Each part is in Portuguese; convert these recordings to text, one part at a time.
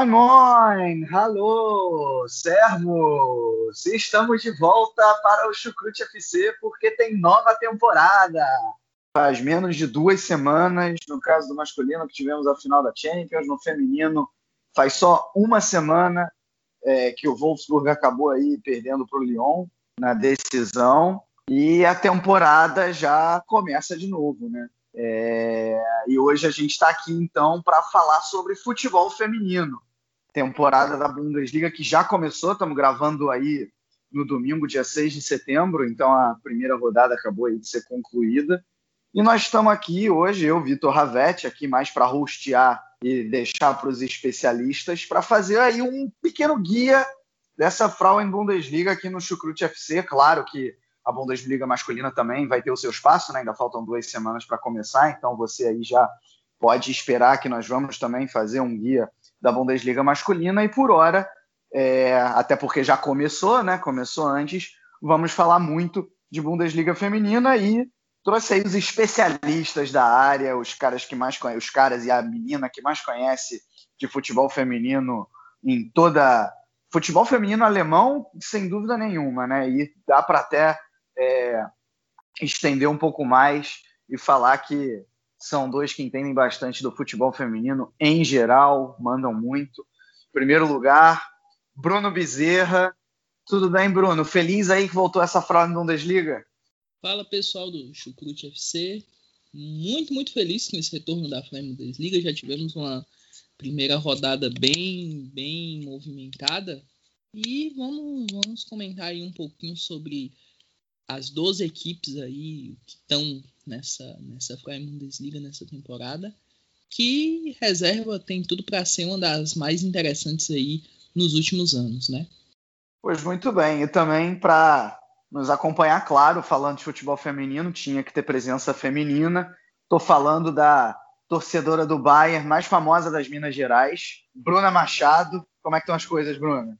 Moin Moin! Alô! Servos! Estamos de volta para o Chucrute FC porque tem nova temporada! Faz menos de duas semanas, no caso do masculino, que tivemos a final da Champions, no feminino, faz só uma semana é, que o Wolfsburg acabou aí perdendo para o Lyon na decisão e a temporada já começa de novo, né? É, e hoje a gente está aqui então para falar sobre futebol feminino temporada da Bundesliga que já começou, estamos gravando aí no domingo, dia 6 de setembro, então a primeira rodada acabou aí de ser concluída. E nós estamos aqui hoje, eu, Vitor Ravetti, aqui mais para rostear e deixar para os especialistas, para fazer aí um pequeno guia dessa Frauen Bundesliga aqui no Chucrute FC. Claro que a Bundesliga masculina também vai ter o seu espaço, né? ainda faltam duas semanas para começar, então você aí já pode esperar que nós vamos também fazer um guia da Bundesliga masculina e por hora, é, até porque já começou, né? Começou antes, vamos falar muito de Bundesliga feminina e trouxe aí os especialistas da área, os caras que mais os caras e a menina que mais conhece de futebol feminino em toda futebol feminino alemão, sem dúvida nenhuma, né? E dá para até é, estender um pouco mais e falar que são dois que entendem bastante do futebol feminino em geral, mandam muito. Em primeiro lugar, Bruno Bezerra. Tudo bem, Bruno? Feliz aí que voltou essa frase no Bundesliga? Fala pessoal do Chucrute FC. Muito, muito feliz com esse retorno da Flamengo Bundesliga. Já tivemos uma primeira rodada bem, bem movimentada. E vamos, vamos comentar aí um pouquinho sobre as 12 equipes aí que estão nessa, nessa Freie Bundesliga nessa temporada, que reserva tem tudo para ser uma das mais interessantes aí nos últimos anos, né? Pois muito bem, e também para nos acompanhar, claro, falando de futebol feminino, tinha que ter presença feminina. Estou falando da torcedora do Bayern, mais famosa das Minas Gerais, Bruna Machado. Como é que estão as coisas, Bruna?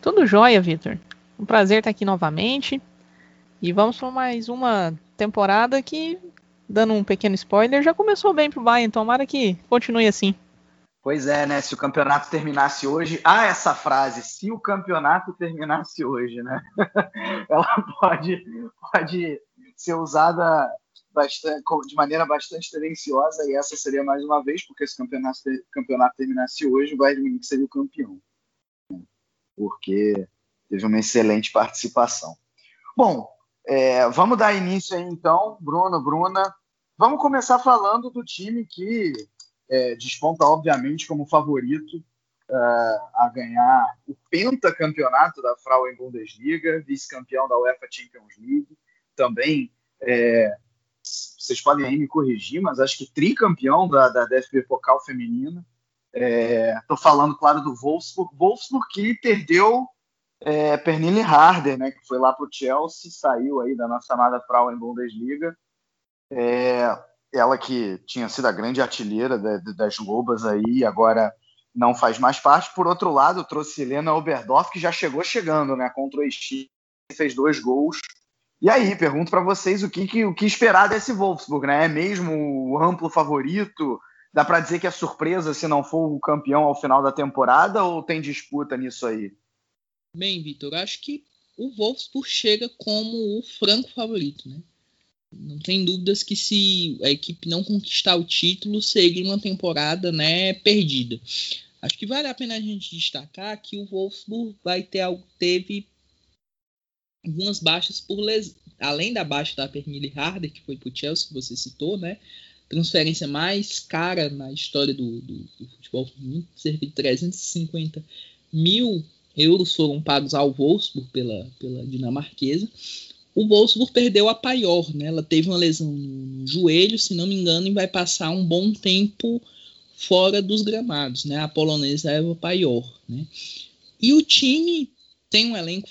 Tudo jóia, Vitor. Um prazer estar aqui novamente. E vamos para mais uma temporada que, dando um pequeno spoiler, já começou bem pro Bayern. Tomara que continue assim. Pois é, né? Se o campeonato terminasse hoje. Ah, essa frase, se o campeonato terminasse hoje, né? Ela pode, pode ser usada bastante, de maneira bastante tendenciosa, e essa seria mais uma vez, porque se o campeonato, campeonato terminasse hoje, o Bayern Munique seria o campeão. Porque teve uma excelente participação. Bom, é, vamos dar início aí então, Bruno, Bruna. Vamos começar falando do time que é, desponta, obviamente, como favorito uh, a ganhar o pentacampeonato da Frauen Bundesliga, vice-campeão da UEFA Champions League, também, é, vocês podem aí me corrigir, mas acho que tricampeão da, da DFB Pokal feminina. Estou é, falando, claro, do Wolfsburg. Wolfsburg que perdeu é, Pernille Harder, né, que foi lá para o Chelsea, saiu aí da nossa amada Frauen Bundesliga. É, ela que tinha sido a grande artilheira das Lobas aí, agora não faz mais parte. Por outro lado, trouxe Helena Oberdorf, que já chegou chegando, né, contra o Steve, fez dois gols. E aí, pergunto para vocês o que, que, o que esperar desse Wolfsburg, né? É mesmo o amplo favorito? Dá para dizer que é surpresa se não for o campeão ao final da temporada ou tem disputa nisso aí? Bem, Vitor, acho que o Wolfsburg chega como o franco favorito, né? Não tem dúvidas que se a equipe não conquistar o título, seria uma temporada né, perdida. Acho que vale a pena a gente destacar que o Wolfsburg vai ter algo, teve algumas baixas por les... além da baixa da Pernille Harder, que foi para o Chelsea, que você citou, né? Transferência mais cara na história do, do, do futebol cerca de 350 mil euros foram pagos ao Wolfsburg pela, pela dinamarquesa. o Wolfsburg perdeu a Paior, né? Ela teve uma lesão no joelho, se não me engano, e vai passar um bom tempo fora dos gramados, né? A polonesa Eva Paior, né? E o time tem um elenco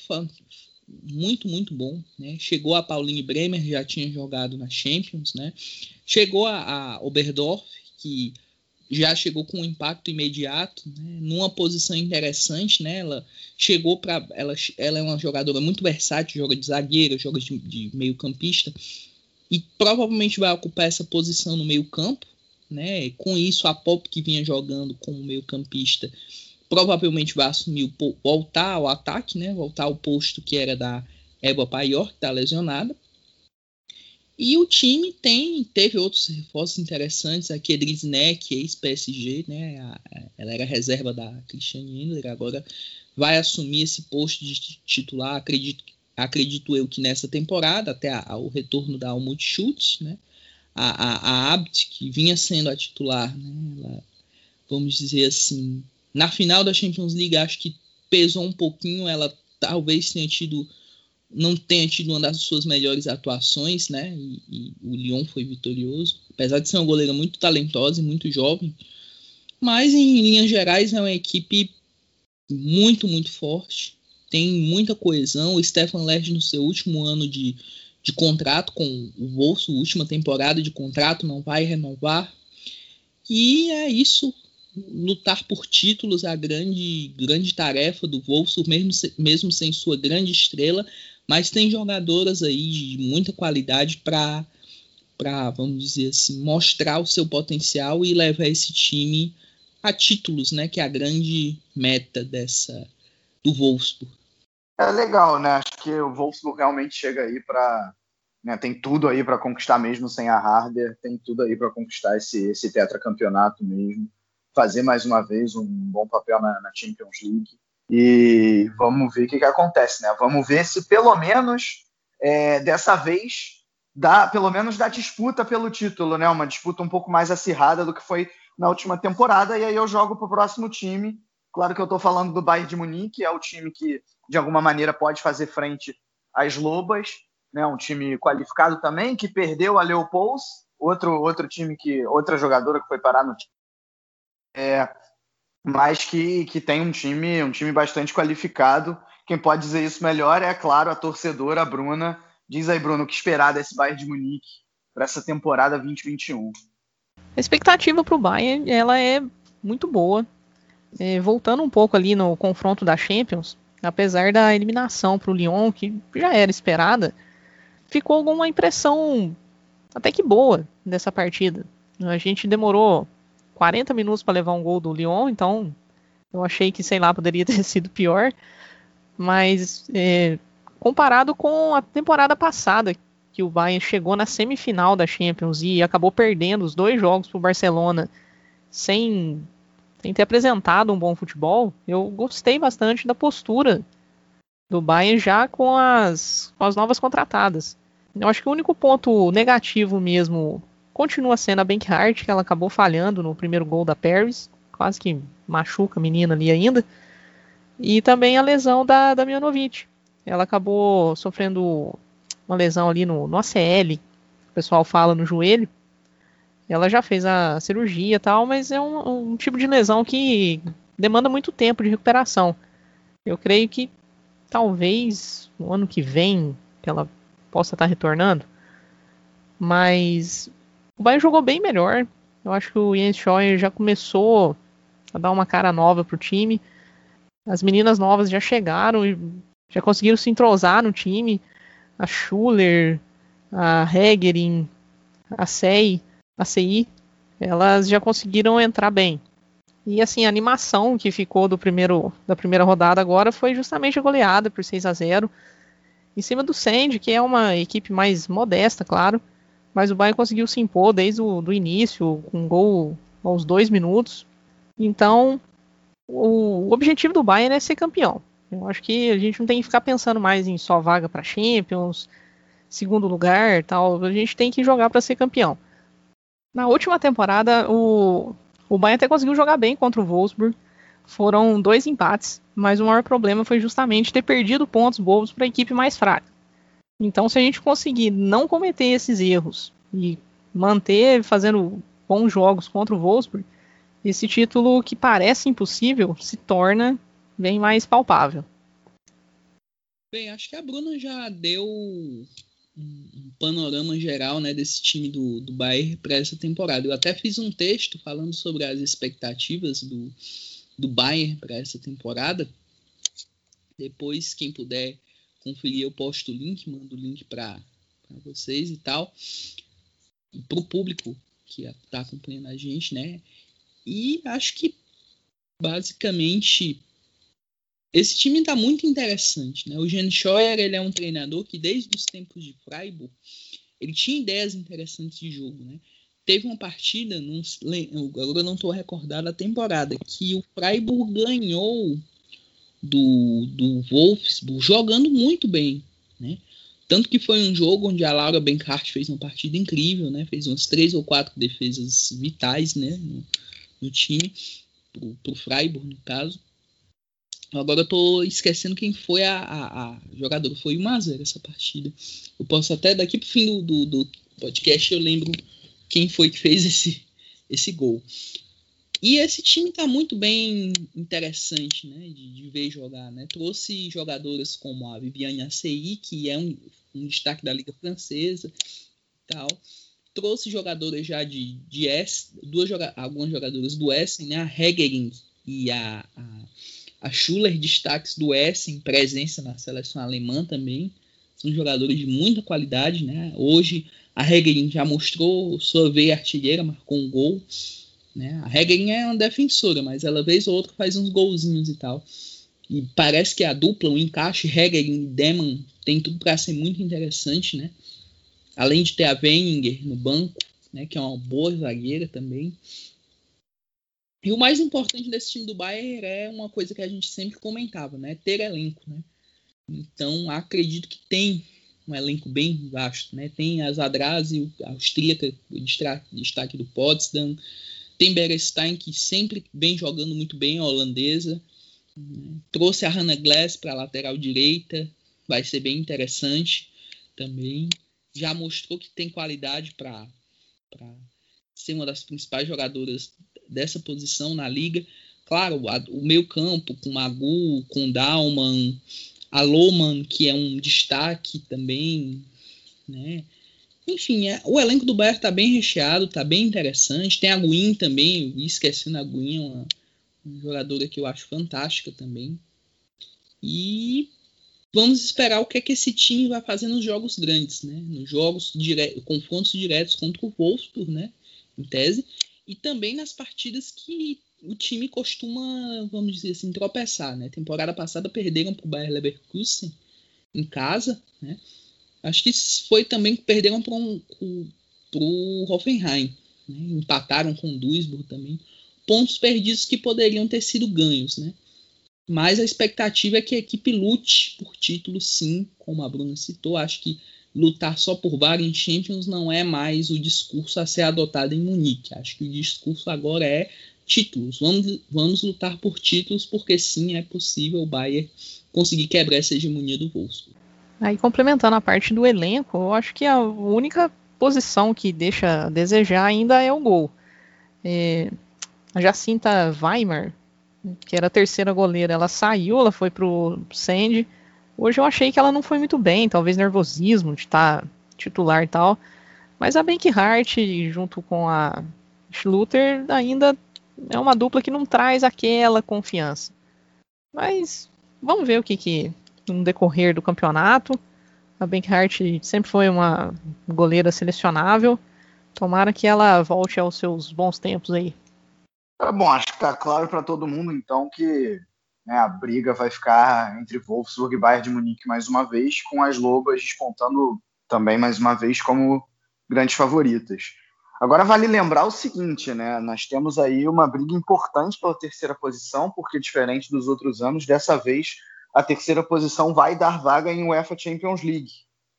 muito, muito bom, né? Chegou a Pauline Bremer, já tinha jogado na Champions, né? Chegou a, a Oberdorf, que já chegou com um impacto imediato, né? numa posição interessante, né? Ela chegou para ela, ela é uma jogadora muito versátil, joga de zagueira, joga de, de meio campista e provavelmente vai ocupar essa posição no meio campo, né? Com isso a Pop que vinha jogando como meio campista provavelmente vai assumir o voltar ao ataque, né? Voltar ao posto que era da Eba Paior, que está lesionada. E o time tem teve outros reforços interessantes. A Kedris Neck, ex-PSG, né? Ela era reserva da Christiane Endler, agora vai assumir esse posto de titular. Acredito, acredito eu que nessa temporada, até a, a, o retorno da Almut Schultz, né? A, a, a Abt, que vinha sendo a titular, né? Ela, vamos dizer assim, na final da Champions League, acho que pesou um pouquinho. Ela talvez tenha tido não tenha tido uma das suas melhores atuações, né? E, e, o Lyon foi vitorioso, apesar de ser uma goleira muito talentosa e muito jovem. Mas em linhas gerais é uma equipe muito, muito forte. Tem muita coesão. O Stefan Lerch no seu último ano de, de contrato com o Bolso, última temporada de contrato, não vai renovar. E é isso. Lutar por títulos é a grande, grande tarefa do Wolfsburg, mesmo, mesmo sem sua grande estrela mas tem jogadoras aí de muita qualidade para para vamos dizer assim mostrar o seu potencial e levar esse time a títulos, né? Que é a grande meta dessa do Wolfsburg. É legal, né? Acho que o Wolfsburg realmente chega aí para né, tem tudo aí para conquistar mesmo sem a Harder, tem tudo aí para conquistar esse, esse tetracampeonato mesmo, fazer mais uma vez um bom papel na, na Champions League. E vamos ver o que, que acontece, né? Vamos ver se pelo menos é, dessa vez dá, pelo menos dá disputa pelo título, né? Uma disputa um pouco mais acirrada do que foi na última temporada. E aí eu jogo para o próximo time. Claro que eu estou falando do Bayern de Munique, é o time que de alguma maneira pode fazer frente às Lobas, né? Um time qualificado também que perdeu a Leopolds, outro outro time que outra jogadora que foi parar no time. É, mas que, que tem um time, um time bastante qualificado. Quem pode dizer isso melhor é, claro, a torcedora, Bruna. Diz aí, Bruno, o que esperar desse Bayern de Munique para essa temporada 2021? A expectativa para o Bayern ela é muito boa. É, voltando um pouco ali no confronto da Champions, apesar da eliminação para o Lyon, que já era esperada, ficou alguma impressão até que boa dessa partida. A gente demorou 40 minutos para levar um gol do Lyon, então eu achei que, sei lá, poderia ter sido pior. Mas é, comparado com a temporada passada, que o Bayern chegou na semifinal da Champions e acabou perdendo os dois jogos para o Barcelona sem, sem ter apresentado um bom futebol, eu gostei bastante da postura do Bayern já com as, com as novas contratadas. Eu acho que o único ponto negativo mesmo Continua sendo a Bankhart, que ela acabou falhando no primeiro gol da Paris, quase que machuca a menina ali ainda. E também a lesão da, da Mianovic. Ela acabou sofrendo uma lesão ali no, no ACL, o pessoal fala no joelho. Ela já fez a cirurgia e tal, mas é um, um tipo de lesão que demanda muito tempo de recuperação. Eu creio que talvez no ano que vem ela possa estar retornando. Mas o Bayern jogou bem melhor. Eu acho que o Jens Scheuer já começou a dar uma cara nova pro time. As meninas novas já chegaram e já conseguiram se entrosar no time. A Schuller, a Hegerin, a Sei, a CI, elas já conseguiram entrar bem. E assim, a animação que ficou do primeiro, da primeira rodada agora foi justamente a goleada por 6 a 0 em cima do Sand, que é uma equipe mais modesta, claro, mas o Bayern conseguiu se impor desde o do início, com um gol aos dois minutos. Então, o, o objetivo do Bayern é ser campeão. Eu acho que a gente não tem que ficar pensando mais em só vaga para Champions, segundo lugar, tal. A gente tem que jogar para ser campeão. Na última temporada, o, o Bayern até conseguiu jogar bem contra o Wolfsburg. Foram dois empates, mas o maior problema foi justamente ter perdido pontos bobos para a equipe mais fraca. Então, se a gente conseguir não cometer esses erros e manter fazendo bons jogos contra o Wolfsburg, esse título que parece impossível se torna bem mais palpável. Bem, acho que a Bruna já deu um, panorama geral né, desse time do, do Bayern para essa temporada. Eu até fiz um texto falando sobre as expectativas do, do Bayern para essa temporada. Depois, quem puder conferir, eu posto o link, mando o link para vocês e tal. Para o público que está acompanhando a gente, né? E acho que basicamente esse time está muito interessante, né? O Jan Scheuer, ele é um treinador que desde os tempos de Freiburg, ele tinha ideias interessantes de jogo, né? Teve uma partida, não, agora não estou recordado a temporada, que o Freiburg ganhou do, do Wolfsburg jogando muito bem, né? Tanto que foi um jogo onde a Laura Benkart fez uma partida incrível, né? Fez umas três ou quatro defesas vitais, né? No, no time, pro, pro Freiburg, no caso. Agora eu tô esquecendo quem foi a, a, a jogadora. Foi o Mazer essa partida. Eu posso até, daqui pro fim do, do, do, podcast, eu lembro quem foi que fez esse, esse gol. E esse time tá muito bem interessante, né, de, de ver jogar, né? Trouxe jogadoras como a Viviane Acei, que é um, um destaque da Liga Francesa, tal trouxe jogadoras já de, de S, duas joga algumas jogadoras do Essen, né? A Hegering e a, a, a Schuller, destaques do Essen, presença na seleção alemã também. São jogadores de muita qualidade, né? Hoje a Hegering já mostrou sua veia artilheira, marcou um gol. Né? A Hegering é uma defensora, mas ela vez ou outra faz uns golzinhos e tal. E parece que a dupla, o encaixe Hegering e Deman tem tudo para ser muito interessante, né? Além de ter a Wenger no banco, né, que é uma boa zagueira também. E o mais importante desse time do Bayern é uma coisa que a gente sempre comentava, né? Ter elenco, né? Então, acredito que tem um elenco bem vasto, né? Tem a Zadrazi, a austríaca, o destaque do Potsdam. Tem Berestein, que sempre vem jogando muito bem, a holandesa. Trouxe a Hannah Glass para a lateral direita, vai ser bem interessante também já mostrou que tem qualidade para ser uma das principais jogadoras dessa posição na liga. Claro, a, o meio campo com Magu, com Dalman, a Loman, que é um destaque também, né? Enfim, é, o elenco do Bayern está bem recheado, está bem interessante. Tem a Guin também, esquecendo a Guin, uma, uma jogadora que eu acho fantástica também. E Vamos esperar o que é que esse time vai fazer nos jogos grandes, né? Nos jogos dire... confrontos diretos contra o Wolfsburg, né? Em tese, e também nas partidas que o time costuma, vamos dizer assim, tropeçar, né? Temporada passada perderam para o Bayer Leverkusen em casa, né? Acho que foi também que perderam para um, o Hoffenheim, né? empataram com o Duisburg também. Pontos perdidos que poderiam ter sido ganhos, né? Mas a expectativa é que a equipe lute por título, sim, como a Bruna citou. Acho que lutar só por vaga em Champions não é mais o discurso a ser adotado em Munique. Acho que o discurso agora é títulos. Vamos, vamos lutar por títulos, porque sim, é possível o Bayern conseguir quebrar essa hegemonia do Wolfsburg. Aí, complementando a parte do elenco, eu acho que a única posição que deixa a desejar ainda é o gol. É, a Jacinta Weimar, que era a terceira goleira, ela saiu, ela foi pro Sandy. Hoje eu achei que ela não foi muito bem, talvez nervosismo de estar tá titular e tal. Mas a Hart, junto com a Schluter, ainda é uma dupla que não traz aquela confiança. Mas vamos ver o que, que no decorrer do campeonato. A Hart sempre foi uma goleira selecionável. Tomara que ela volte aos seus bons tempos aí. Tá bom, acho que está claro para todo mundo, então, que né, a briga vai ficar entre Wolfsburg e Bayern de Munique mais uma vez, com as Lobas despontando também mais uma vez como grandes favoritas. Agora vale lembrar o seguinte, né? Nós temos aí uma briga importante pela terceira posição, porque diferente dos outros anos, dessa vez a terceira posição vai dar vaga em UEFA Champions League.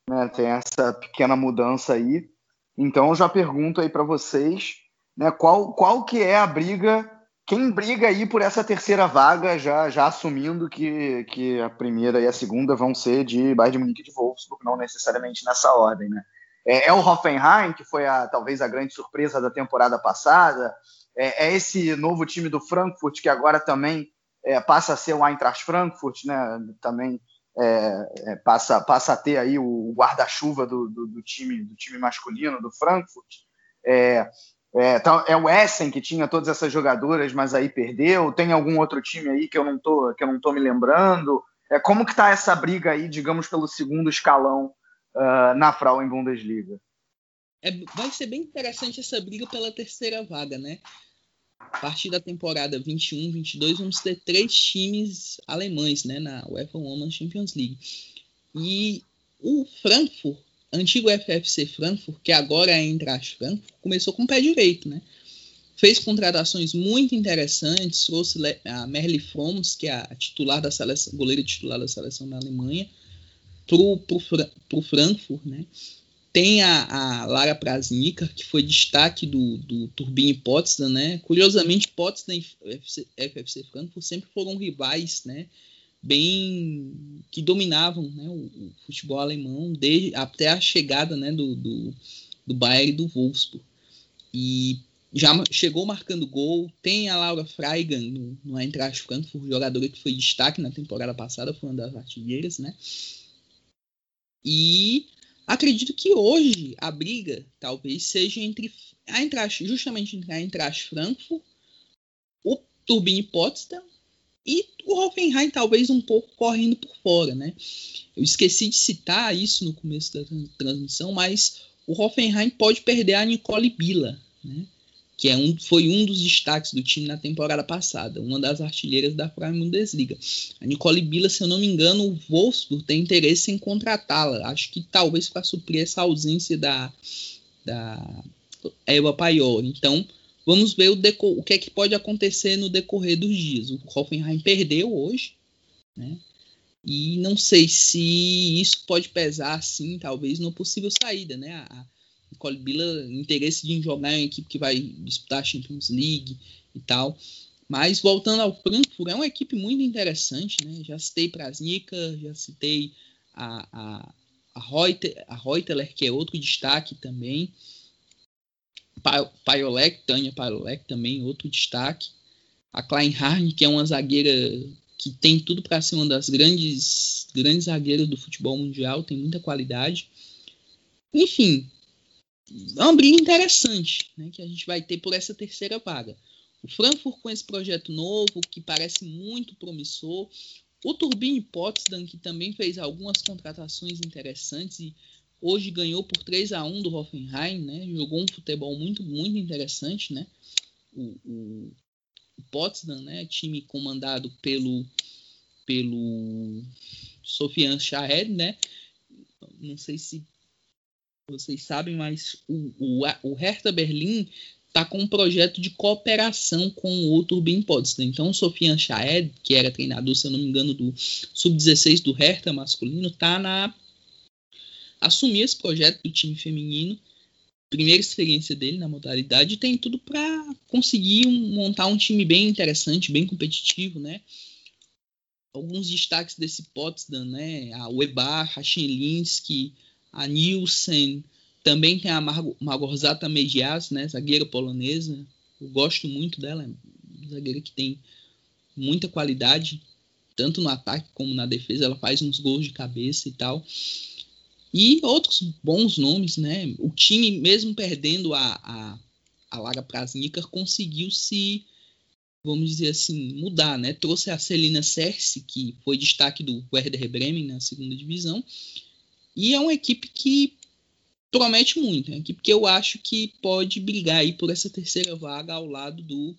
Né? Tem essa pequena mudança aí. Então já pergunto aí para vocês né? Qual, qual que é a briga quem briga aí por essa terceira vaga, já, já assumindo que, que a primeira e a segunda vão ser de Bayern de Munique e de Wolfsburg, não necessariamente nessa ordem, né? É, é, o Hoffenheim, que foi a, talvez a grande surpresa da temporada passada. É, é esse novo time do Frankfurt, que agora também é, passa a ser o Eintracht Frankfurt, né? Também é, é, passa, passa a ter aí o guarda-chuva do, do, do, time, do time masculino do Frankfurt. É, é, tá, é, o Essen que tinha todas essas jogadoras, mas aí perdeu. Tem algum outro time aí que eu não tô, que eu não tô me lembrando. É, como que tá essa briga aí, digamos, pelo segundo escalão uh, na Frauen Bundesliga? É, vai ser bem interessante essa briga pela terceira vaga, né? A partir da temporada 21-22 vamos ter três times alemães, né, na UEFA Women's Champions League. E o Frankfurt antigo FFC Frankfurt, que agora é Eintracht Frankfurt, começou com o pé direito, né? Fez contratações muito interessantes, trouxe a Merle Froms, que é a titular da seleção, goleira titular da seleção da Alemanha, pro, pro Frankfurt, né? Tem a, a Lara Prasnica, que foi destaque do, do Turbine Potsdam, né? Curiosamente, Potsdam e FFC Frankfurt sempre foram rivais, né? bem que dominavam né, o, o, futebol alemão desde até a chegada né, do, do, do Bayern e do Wolfsburg. E já chegou marcando gol. Tem a Laura Freigan no, no Eintracht Frankfurt, jogadora que foi destaque na temporada passada, foi uma das artilheiras, né? E acredito que hoje a briga talvez seja entre a Eintracht, justamente entre a Eintracht Frankfurt, o Turbine Potsdam e o Hoffenheim talvez um pouco correndo por fora, né? Eu esqueci de citar isso no começo da transmissão, mas o Hoffenheim pode perder a Nicole Bila, né? Que é um, foi um dos destaques do time na temporada passada, uma das artilheiras da Prime Bundesliga. A Nicole Bila, se eu não me engano, o Wolfsburg tem interesse em contratá-la. Acho que talvez para suprir essa ausência da, da Eva Paior. Então, Vamos ver o, o que é que pode acontecer no decorrer dos dias. O Hoffenheim perdeu hoje, né? E não sei se isso pode pesar, assim, talvez, numa possível saída, né? A Nicole Bila, interesse de jogar em equipe que vai disputar a Champions League e tal. Mas voltando ao Frankfurt, é uma equipe muito interessante, né? Já citei Prasnica, já citei a, a, a, Reuter, a Reuteler, que é outro destaque também. Paiolek, Tânia Paiolek também, outro destaque. A Klein Harn, que é uma zagueira que tem tudo para ser uma das grandes, grandes zagueiras do futebol mundial, tem muita qualidade. Enfim, é uma briga interessante né, que a gente vai ter por essa terceira vaga. O Frankfurt com esse projeto novo, que parece muito promissor. O Turbine Potsdam, que também fez algumas contratações interessantes e Hoje ganhou por 3 a 1 do Hoffenheim, né? Jogou um futebol muito, muito interessante, né? O, o, o Potsdam, né? Time comandado pelo pelo Sofian Shahed, né? Não sei se vocês sabem, mas o, o, o Hertha Berlim está com um projeto de cooperação com o Turbine Potsdam. Então, o Sofian Shahed, que era treinador, se eu não me engano, do sub-16 do Hertha masculino, está na assumir esse projeto do time feminino, primeira experiência dele na modalidade, tem tudo para conseguir um, montar um time bem interessante, bem competitivo, né? Alguns destaques desse Potsdam, né? A Webar, a Chelinski, a Nielsen, também tem a Mar Margorzata Medias, né? Zagueira polonesa. Eu gosto muito dela, é zagueira que tem muita qualidade, tanto no ataque como na defesa. Ela faz uns gols de cabeça e tal. E outros bons nomes, né? O time, mesmo perdendo a, a, a Lara Prasnikar, conseguiu se, vamos dizer assim, mudar, né? Trouxe a Celina Cerce, que foi destaque do Werder Bremen na segunda divisão. E é uma equipe que promete muito. É uma equipe que eu acho que pode brigar aí por essa terceira vaga ao lado do,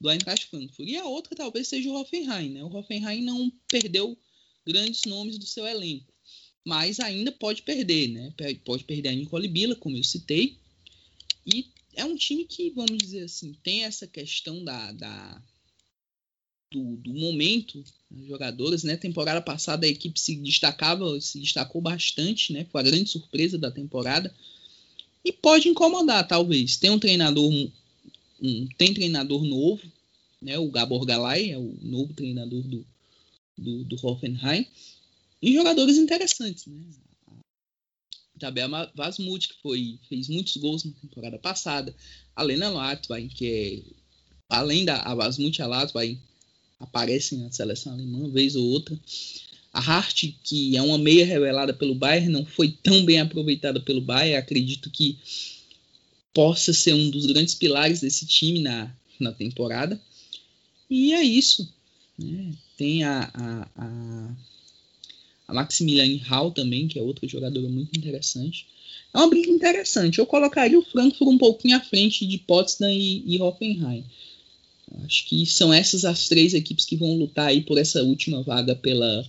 do Eintracht Frankfurt. E a outra talvez seja o Hoffenheim, né? O Hoffenheim não perdeu grandes nomes do seu elenco mas ainda pode perder, né? Pode perder a Nicole Bila, como eu citei. E é um time que, vamos dizer assim, tem essa questão da, da do, do, momento das jogadoras, né? Temporada passada a equipe se destacava, se destacou bastante, né? Foi a grande surpresa da temporada. E pode incomodar, talvez. Tem um treinador, um, tem treinador novo, né, o Gabor Galay, é o novo treinador do, do, do Hoffenheim, e jogadores interessantes, né? Tabel Vasmut, que foi, fez muitos gols na temporada passada, a Lena Latvain, que é, além da Vasmut a Latvain, aparecem na seleção alemã, uma vez ou outra. A Hart, que é uma meia revelada pelo Bayern, não foi tão bem aproveitada pelo Bayern. Acredito que possa ser um dos grandes pilares desse time na, na temporada. E é isso. Né? Tem a, a, a, a Maximilian Hall também, que é outra jogadora muito interessante. É uma briga interessante. Eu colocaria o Frankfurt um pouquinho à frente de Potsdam e, e Hoffenheim. Acho que são essas as três equipes que vão lutar aí por essa última vaga pela,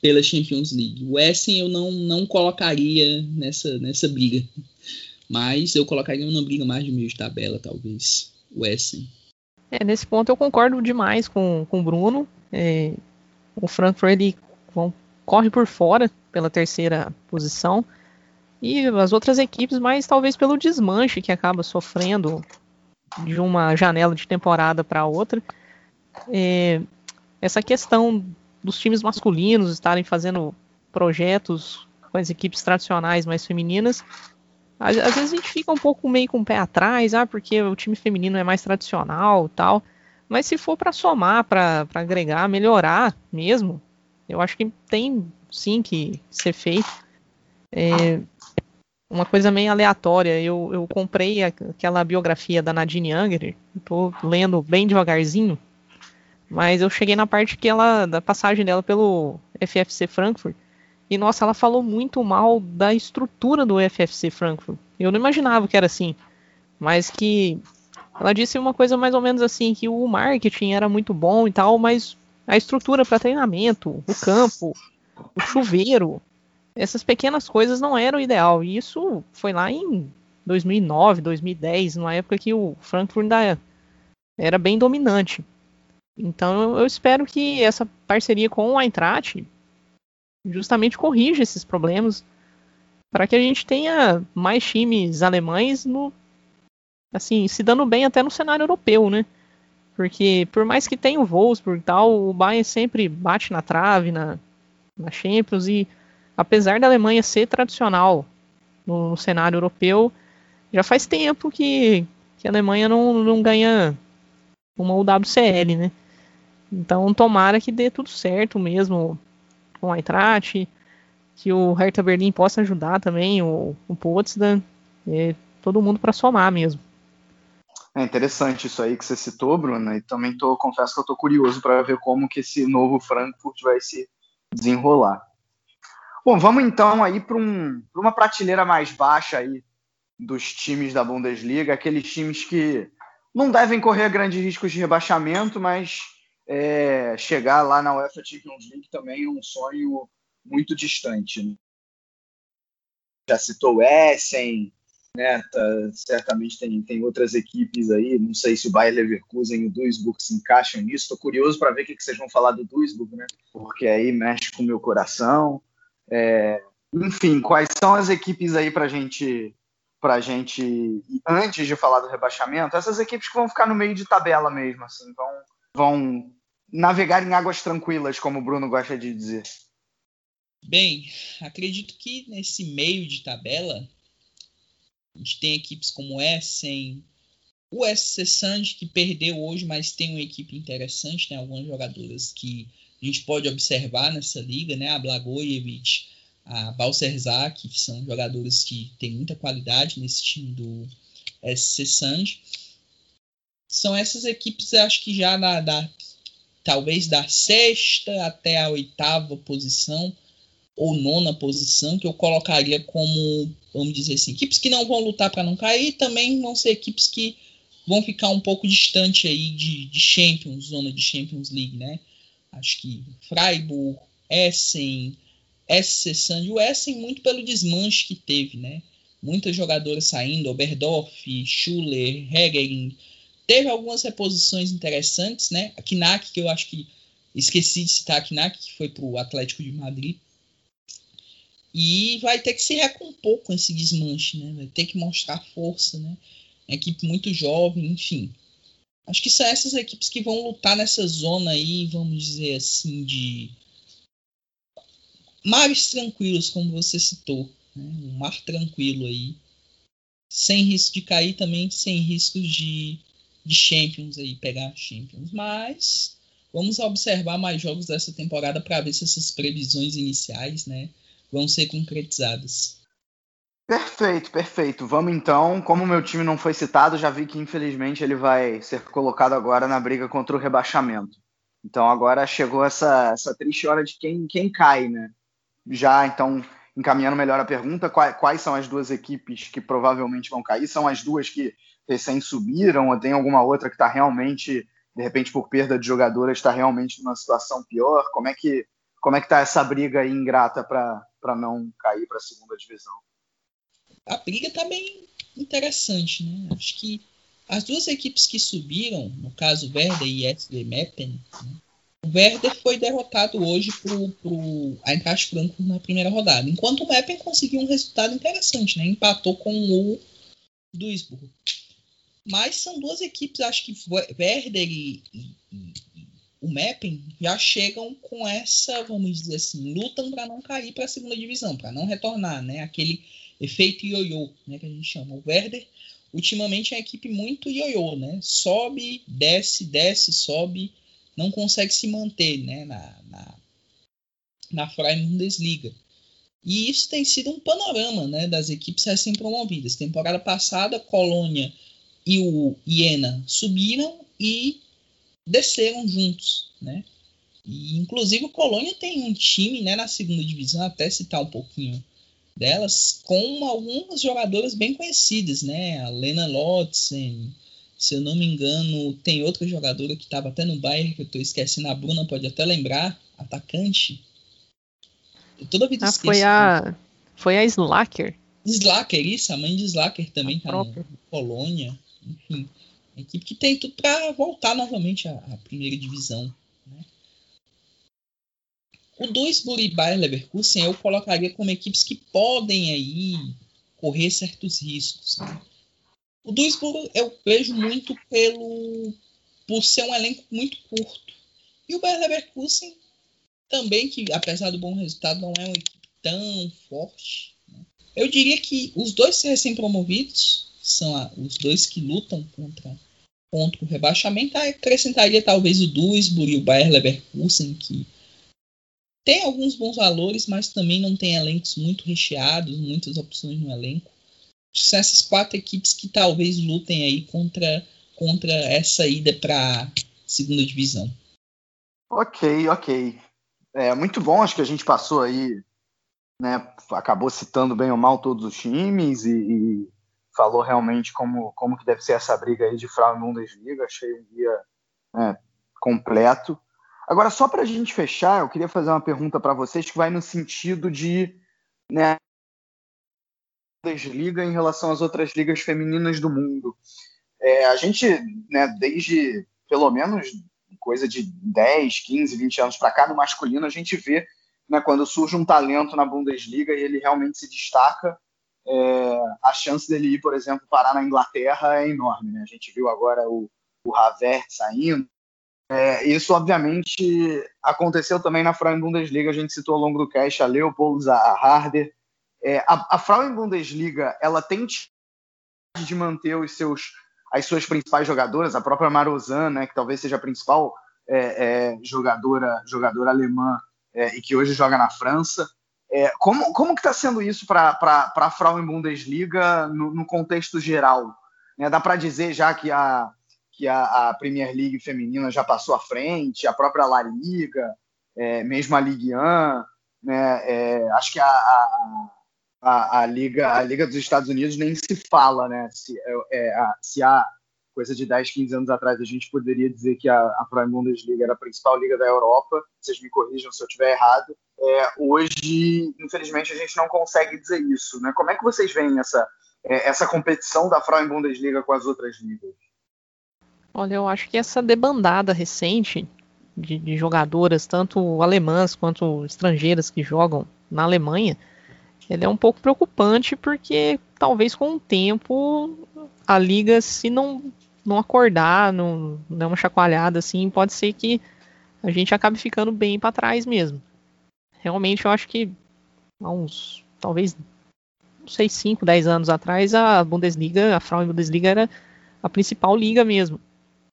pela Champions League. O Essen eu não, não colocaria nessa, nessa briga. Mas eu colocaria uma briga mais de meio de tabela, talvez. O Essen. É, nesse ponto eu concordo demais com, com o Bruno. É, o Frankfurt ele vão, corre por fora pela terceira posição. E as outras equipes, mais talvez pelo desmanche que acaba sofrendo de uma janela de temporada para outra. É, essa questão dos times masculinos estarem fazendo projetos com as equipes tradicionais mais femininas, às, às, vezes a gente fica um pouco meio com o pé atrás, ah, porque o time feminino é mais tradicional tal. Mas se for para somar, para agregar, melhorar mesmo, eu acho que tem sim que ser feito. É, uma coisa meio aleatória. Eu, eu comprei aquela biografia da Nadine Younger, estou lendo bem devagarzinho, mas eu cheguei na parte que ela da passagem dela pelo FFC Frankfurt e nossa, ela falou muito mal da estrutura do FFC Frankfurt. Eu não imaginava que era assim, mas que ela disse uma coisa mais ou menos assim que o marketing era muito bom e tal, mas a estrutura para treinamento, o campo, o chuveiro, essas pequenas coisas não eram ideal. E isso foi lá em 2009, 2010, numa época que o Frankfurt ainda era bem dominante. Então eu espero que essa parceria com o Eintracht justamente corrija esses problemas para que a gente tenha mais times alemães no assim, se dando bem até no cenário europeu, né? Porque por mais que tenha o Wolfsburg e tal, o Bayern sempre bate na trave na, na Champions e apesar da Alemanha ser tradicional no, cenário europeu, já faz tempo que, que a Alemanha não, não ganha uma UWCL, né? Então tomara que dê tudo certo mesmo com a Eintracht, que o Hertha Berlim possa ajudar também, o, o Potsdam, todo mundo para somar mesmo. É interessante isso aí que você citou, Bruna, e também tô, confesso que eu tô curioso para ver como que esse novo Frankfurt vai se desenrolar. Bom, vamos então aí para um, uma prateleira mais baixa aí dos times da Bundesliga, aqueles times que não devem correr grandes riscos de rebaixamento, mas é, chegar lá na UEFA Champions League também é um sonho muito distante. Né? Já citou o Essen, né? Tá, certamente tem, tem outras equipes aí. Não sei se o Bayer Leverkusen e o Duisburg se encaixam nisso. Estou curioso para ver o que, que vocês vão falar do Duisburg, né? Porque aí mexe com o meu coração. É, enfim, quais são as equipes aí para gente, a gente, antes de falar do rebaixamento, essas equipes que vão ficar no meio de tabela mesmo, assim, vão, vão navegar em águas tranquilas, como o Bruno gosta de dizer. Bem, acredito que nesse meio de tabela a gente tem equipes como Essen, o SC Sand, que perdeu hoje, mas tem uma equipe interessante, tem algumas jogadoras que a gente pode observar nessa liga, né? A Blagojevic, a Balserzak, que são jogadores que têm muita qualidade nesse time do SC Sand. São essas equipes, acho que já na, da, talvez da sexta até a oitava posição, ou nona posição, que eu colocaria como, vamos dizer assim, equipes que não vão lutar para não cair, também vão ser equipes que vão ficar um pouco distante aí de, de Champions, zona de Champions League, né? Acho que Freiburg, Essen, SC Sand, o Essen muito pelo desmanche que teve, né? Muitas jogadoras saindo, Oberdorf, Schuller, Hegering, teve algumas reposições interessantes, né? A Knack, que eu acho que esqueci de citar a Knack, que foi para o Atlético de Madrid, e vai ter que se recompor com esse desmanche, né? Vai ter que mostrar força, né? Equipe muito jovem, enfim. Acho que são essas equipes que vão lutar nessa zona aí, vamos dizer assim, de mares tranquilos, como você citou. Né? Um mar tranquilo aí. Sem risco de cair também, sem risco de, de Champions aí, pegar Champions. Mas vamos observar mais jogos dessa temporada para ver se essas previsões iniciais né, vão ser concretizadas. Perfeito, perfeito. Vamos então. Como meu time não foi citado, já vi que infelizmente ele vai ser colocado agora na briga contra o rebaixamento. Então agora chegou essa, essa triste hora de quem, quem cai, né? Já então encaminhando melhor a pergunta, quais, quais são as duas equipes que provavelmente vão cair? São as duas que recém subiram ou tem alguma outra que está realmente, de repente por perda de jogadoras, está realmente numa situação pior? Como é que como é que está essa briga aí ingrata para não cair para a segunda divisão? A briga está bem interessante, né? Acho que as duas equipes que subiram, no caso Werder e SD Meppen, né? o Werder foi derrotado hoje pro, pro Eintracht Frankfurt na primeira rodada, enquanto o Meppen conseguiu um resultado interessante, né? Empatou com o Duisburg. Mas são duas equipes, acho que Werder e, e, e o Meppen já chegam com essa, vamos dizer assim, lutam para não cair para a segunda divisão, para não retornar, né? Aquele efeito ioiô, né, que a gente chama. O Werder, ultimamente, é uma equipe muito ioiô, né? Sobe, desce, desce, sobe, não consegue se manter, né, na, na, na. E isso tem sido um panorama, né, das equipes recém-promovidas. Temporada passada, Colônia e o Iena subiram e desceram juntos, né? E, inclusive o Colônia tem um time, né, na segunda divisão, até citar um pouquinho delas com algumas jogadoras bem conhecidas, né? A Lena Lotzen, se eu não me engano, tem outra jogadora que estava até no Bayern, que eu estou esquecendo, a Bruna pode até lembrar, atacante. Eu toda vida ah, Foi a, foi a Slacker. Slacker, isso, a mãe de Slacker também está na Polônia. Enfim, equipe que tem tudo para voltar novamente à, à primeira divisão. O Duisburg e Bayer Leverkusen eu colocaria como equipes que podem aí correr certos riscos. O Duisburg eu vejo muito pelo por ser um elenco muito curto. E o Bayer Leverkusen também, que apesar do bom resultado, não é uma equipe tão forte. Né? Eu diria que os dois recém-promovidos são os dois que lutam contra, contra o rebaixamento. Acrescentaria talvez o Duisburg e o Bayer Leverkusen, que tem alguns bons valores, mas também não tem elencos muito recheados, muitas opções no elenco. São essas quatro equipes que talvez lutem aí contra, contra essa ida para segunda divisão. Ok, ok. É muito bom, acho que a gente passou aí, né? Acabou citando bem ou mal todos os times e, e falou realmente como, como que deve ser essa briga aí de Frauen Bundesliga. Achei um guia né, completo. Agora, só para a gente fechar, eu queria fazer uma pergunta para vocês que vai no sentido de né, em relação às outras ligas femininas do mundo. É, a gente, né, desde pelo menos coisa de 10, 15, 20 anos para cá, no masculino, a gente vê né, quando surge um talento na Bundesliga e ele realmente se destaca, é, a chance dele ir, por exemplo, parar na Inglaterra é enorme. Né? A gente viu agora o, o Havertz saindo, é, isso, obviamente, aconteceu também na Frauen Bundesliga. A gente citou ao longo do cast a Leopold, a Harder. É, a, a Frauen Bundesliga ela tem de manter os seus, as suas principais jogadoras, a própria Marozan, né, que talvez seja a principal é, é jogadora, jogadora alemã é, e que hoje joga na França. É, como, como que está sendo isso para a Frauen Bundesliga no, no contexto geral? Né, dá para dizer já que a, que a, a, Premier League feminina já passou à frente, a própria La Liga, é, mesmo a Ligue 1, né, é, acho que a, a, a, Liga, a Liga dos Estados Unidos nem se fala, né, se, é, é se há coisa de 10, 15 anos atrás a gente poderia dizer que a, a Pro Bundesliga era a principal liga da Europa, vocês me corrijam se eu estiver errado, é, hoje, infelizmente, a gente não consegue dizer isso, né, como é que vocês veem essa, é, essa competição da Frauen Bundesliga com as outras ligas? Olha, eu acho que essa debandada recente de, de, jogadoras, tanto alemãs quanto estrangeiras que jogam na Alemanha, ele é um pouco preocupante porque talvez com o tempo a liga, se não não acordar, não dar uma chacoalhada assim, pode ser que a gente acabe ficando bem para trás mesmo. Realmente eu acho que há uns, talvez, não sei, 5, 10 anos atrás, a Bundesliga, a Frauen Bundesliga era a principal liga mesmo.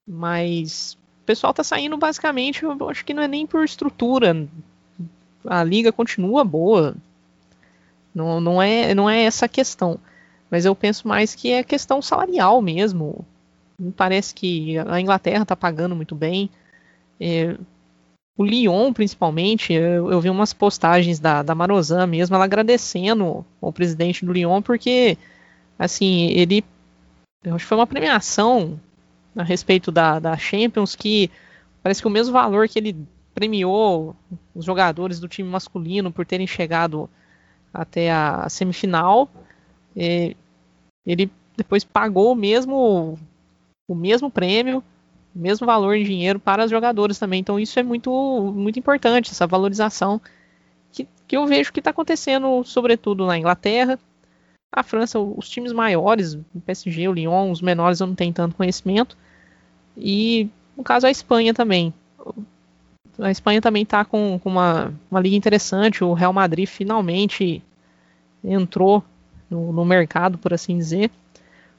Mas o pessoal tá saindo basicamente, eu acho que não é nem por estrutura. A liga continua boa. Não, não, é, não é essa a questão. Mas eu penso mais que é questão salarial mesmo. Me parece que a Inglaterra está pagando muito bem. É, o Lyon, principalmente, eu, eu, vi umas postagens da, da Marozan mesmo, ela agradecendo o presidente do Lyon, porque, assim, ele. Eu acho que foi uma premiação a respeito da, da Champions que parece que o mesmo valor que ele premiou os jogadores do time masculino por terem chegado até a semifinal, é, ele depois pagou o mesmo, o mesmo prêmio, o mesmo valor em dinheiro para os jogadores também. Então isso é muito, muito importante, essa valorização que, que eu vejo que está acontecendo, sobretudo na Inglaterra. A França, os times maiores, o PSG, o Lyon, os menores eu não tenho tanto conhecimento. E no caso a Espanha também. A Espanha também está com, com uma, uma liga interessante. O Real Madrid finalmente entrou no, no mercado, por assim dizer.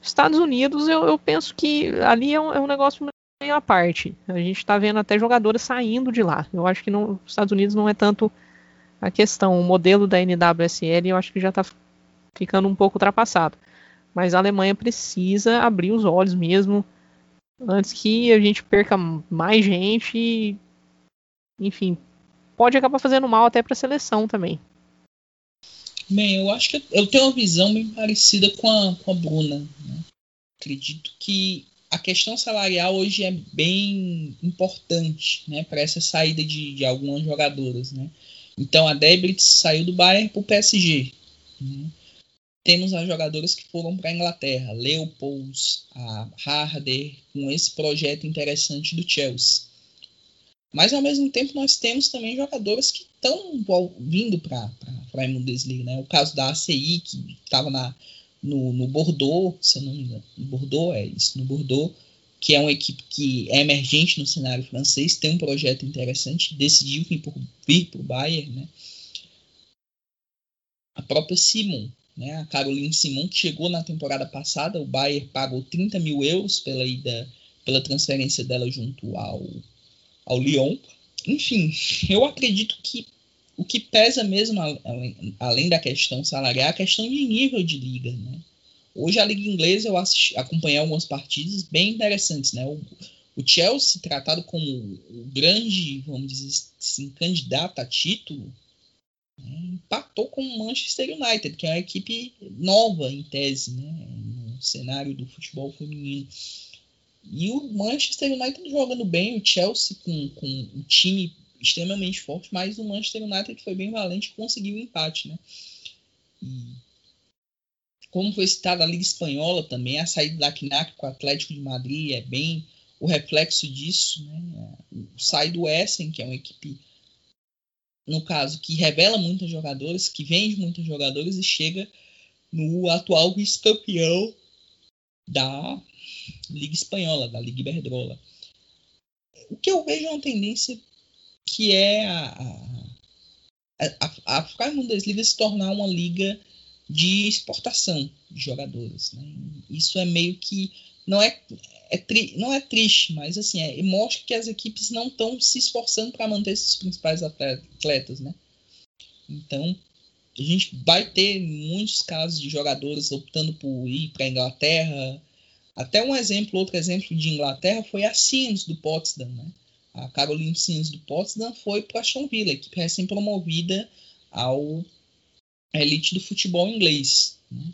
Estados Unidos, eu, eu penso que ali é um, é um negócio meio à parte. A gente está vendo até jogadores saindo de lá. Eu acho que nos Estados Unidos não é tanto a questão. O modelo da NWSL eu acho que já está ficando um pouco ultrapassado. Mas a Alemanha precisa abrir os olhos mesmo antes que a gente perca mais gente e, enfim, pode acabar fazendo mal até para a seleção também. Bem, eu acho que eu tenho uma visão bem parecida com a, com a Bruna. Né? Acredito que a questão salarial hoje é bem importante né, para essa saída de, de algumas jogadoras. Né? Então a Debritz saiu do Bayern para o PSG. Né? Temos as jogadoras que foram para a Inglaterra, Leopolds, a Harder, com esse projeto interessante do Chelsea. Mas ao mesmo tempo nós temos também jogadores que estão vindo para a Bundesliga, né? O caso da ACI, que estava no, no Bordeaux, se eu não me engano, no Bordeaux, é isso, no Bordeaux, que é uma equipe que é emergente no cenário francês, tem um projeto interessante, decidiu vir, para o Bayern, né? A própria Simon, né? A Caroline Simon, que chegou na temporada passada, o Bayern pagou 30 mil euros pela ida, pela transferência dela junto ao ao Lyon. Enfim, eu acredito que o que pesa mesmo, além, além da questão salarial, é a questão de nível de liga. Né? Hoje a Liga Inglesa eu assisti, acompanhei algumas partidas bem interessantes. Né? O, o Chelsea, tratado como o grande, vamos dizer assim, candidato a título, né? Empatou com o Manchester United, que é uma equipe nova em tese, né? no cenário do futebol feminino. E o Manchester United jogando bem, o Chelsea com, com um time extremamente forte, mas o Manchester United foi bem valente e conseguiu o empate, né? E como foi citado a Liga Espanhola também, a saída da Knack com o Atlético de Madrid é bem o reflexo disso, né? Sai do Essen, que é uma equipe, no caso, que revela muitos jogadores, que vende muitos jogadores e chega no atual vice-campeão da Liga Espanhola, da Liga Iberdrola. O que eu vejo é uma tendência que é a, a, a, a Bundesliga se tornar uma liga de exportação de jogadores. Né? Isso é meio que não é, é tri, não é triste, mas assim é, mostra que as equipes não estão se esforçando para manter esses principais atletas, né? Então a gente vai ter muitos casos de jogadores optando por ir para a Inglaterra, até um exemplo, outro exemplo de Inglaterra foi a Sims do Potsdam, né? A Caroline Sims do Potsdam foi para a Villa, equipe recém-promovida ao elite do futebol inglês. Né?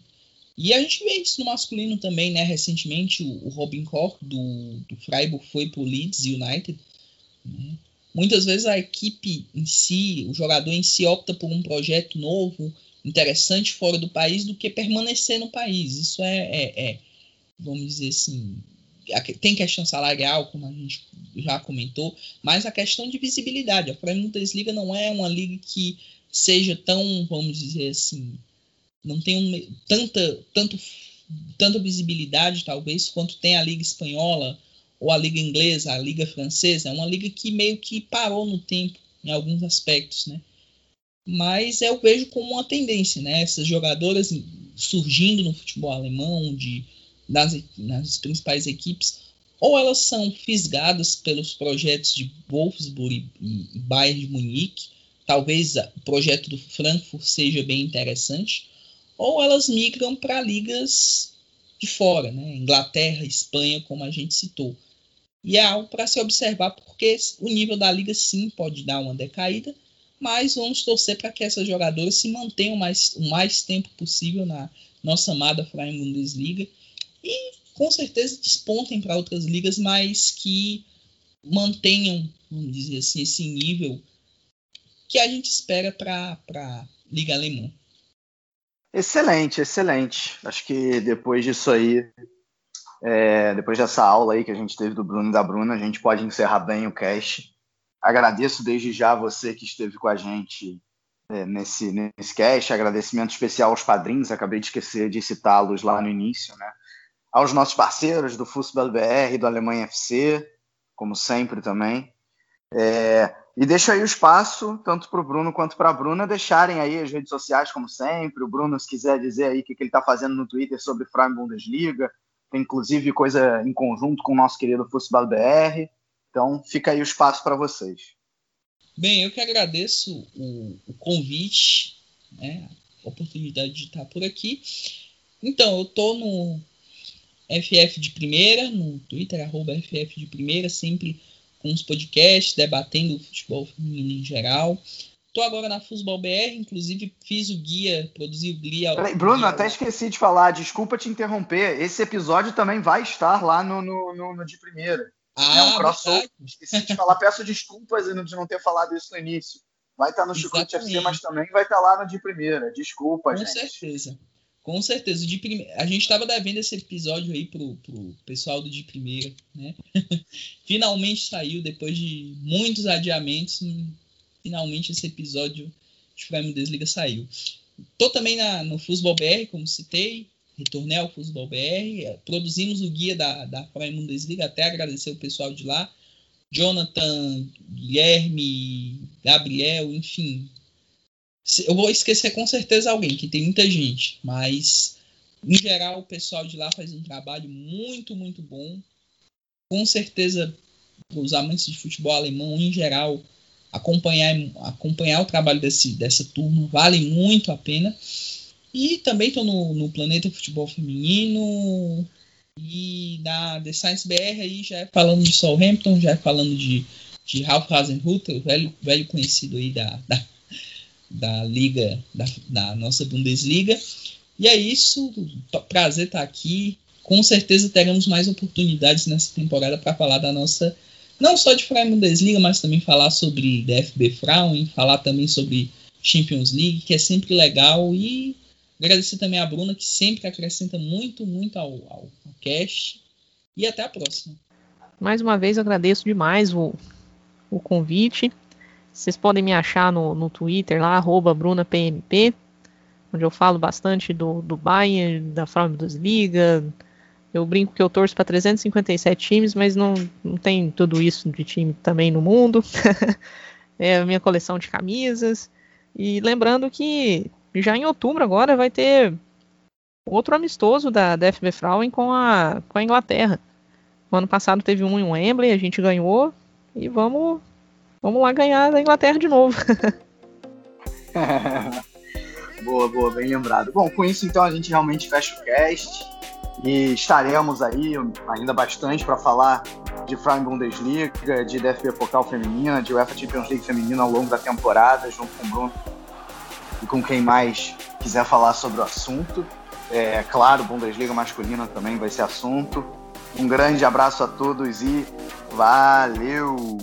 E a gente vê isso no masculino também, né? Recentemente o, Robin Koch do, do Freiburg foi para o Leeds United. Né? Muitas vezes a equipe em si, o jogador em si opta por um projeto novo, interessante fora do país, do que permanecer no país. Isso é, é, é vamos dizer assim, tem questão salarial, como a gente já comentou, mas a questão de visibilidade. A Premier Bundesliga não é uma liga que seja tão, vamos dizer assim, não tem um, tanta, tanto tanta visibilidade, talvez, quanto tem a Liga Espanhola ou a Liga Inglesa, a Liga Francesa. É uma liga que meio que parou no tempo em alguns aspectos, né? Mas eu vejo como uma tendência, né? Essas jogadoras surgindo no futebol alemão, de, nas, nas principais equipes, ou elas são fisgadas pelos projetos de Wolfsburg e, Bayern de Munique, talvez o projeto do Frankfurt seja bem interessante, ou elas migram para ligas de fora, né? Inglaterra, Espanha, como a gente citou. E é algo para se observar, porque o nível da liga sim pode dar uma decaída, mas vamos torcer para que essas jogadoras se mantenham mais, o mais tempo possível na nossa amada Freien Bundesliga e com certeza despontem para outras ligas, mas que mantenham, vamos dizer assim, esse nível que a gente espera para a Liga Alemã. Excelente, excelente. Acho que depois disso aí, é, depois dessa aula aí que a gente teve do Bruno e da Bruna, a gente pode encerrar bem o cast. Agradeço desde já você que esteve com a gente é, nesse, nesse cast. Agradecimento especial aos padrinhos, acabei de esquecer de citá-los lá no início, né? Aos nossos parceiros do Fußball BR, do Alemanha FC, como sempre também. É, e deixo aí o espaço, tanto para o Bruno quanto para a Bruna, deixarem aí as redes sociais, como sempre. O Bruno, se quiser dizer aí o que, que ele está fazendo no Twitter sobre Freien Bundesliga, tem inclusive coisa em conjunto com o nosso querido Fußball BR. Então, fica aí o espaço para vocês. Bem, eu que agradeço o, o convite, né, a oportunidade de estar por aqui. Então, eu estou no FF de Primeira, no Twitter, arroba FF de Primeira, sempre os podcasts, debatendo o futebol feminino em geral. Estou agora na Futebol BR, inclusive fiz o guia, produzi o guia. Bruno, guia... até esqueci de falar, desculpa te interromper. Esse episódio também vai estar lá no, no, no, no de primeira. Ah, é um crossover. Esqueci de falar, peço desculpas de não ter falado isso no início. Vai estar no Chucrute FC, mas também vai estar lá no de primeira. Desculpa, Com gente. Com certeza. Com certeza. De prime... A gente estava devendo esse episódio aí pro, pro pessoal do de primeira, né? finalmente saiu, depois de muitos adiamentos, finalmente esse episódio de Prime Desliga saiu. Tô também na, no Futebol BR, como citei, retornei ao Futebol BR, produzimos o guia da, da Prime Desliga, até agradecer o pessoal de lá, Jonathan, Guilherme, Gabriel, enfim, eu vou esquecer com certeza alguém, que tem muita gente, mas em geral o pessoal de lá faz um trabalho muito, muito bom. Com certeza, os amantes de futebol alemão em geral, acompanhar, acompanhar o trabalho desse, dessa turma vale muito a pena. E também estou no, no Planeta Futebol Feminino e na The Science BR aí já é falando de Southampton, já é falando de, de Ralph Hasenhutter, velho, velho conhecido aí da, da da liga, da, da nossa Bundesliga. E é isso, prazer estar aqui. Com certeza teremos mais oportunidades nessa temporada para falar da nossa, não só de Freie Bundesliga, mas também falar sobre DFB Frauen, falar também sobre Champions League, que é sempre legal. E agradecer também a Bruna, que sempre acrescenta muito, muito ao, ao, cast. E até a próxima. Mais uma vez agradeço demais o, o convite. Vocês podem me achar no, no Twitter lá, BrunaPMP, onde eu falo bastante do, do Bayern, da Bundesliga. Eu brinco que eu torço para 357 times, mas não, não tem tudo isso de time também no mundo. é a minha coleção de camisas. E lembrando que já em outubro agora vai ter outro amistoso da, da FB Frauen com a, com a Inglaterra. O ano passado teve um em Wembley, a gente ganhou. E vamos Vamos lá ganhar da Inglaterra de novo. boa, boa, bem lembrado. Bom, com isso então a gente realmente fecha o cast e estaremos aí ainda bastante para falar de Frauen Bundesliga, de DFB Pokal feminina, de UEFA Champions League feminina ao longo da temporada, junto com o Bruno e com quem mais quiser falar sobre o assunto. É claro, Bundesliga masculina também vai ser assunto. Um grande abraço a todos e valeu!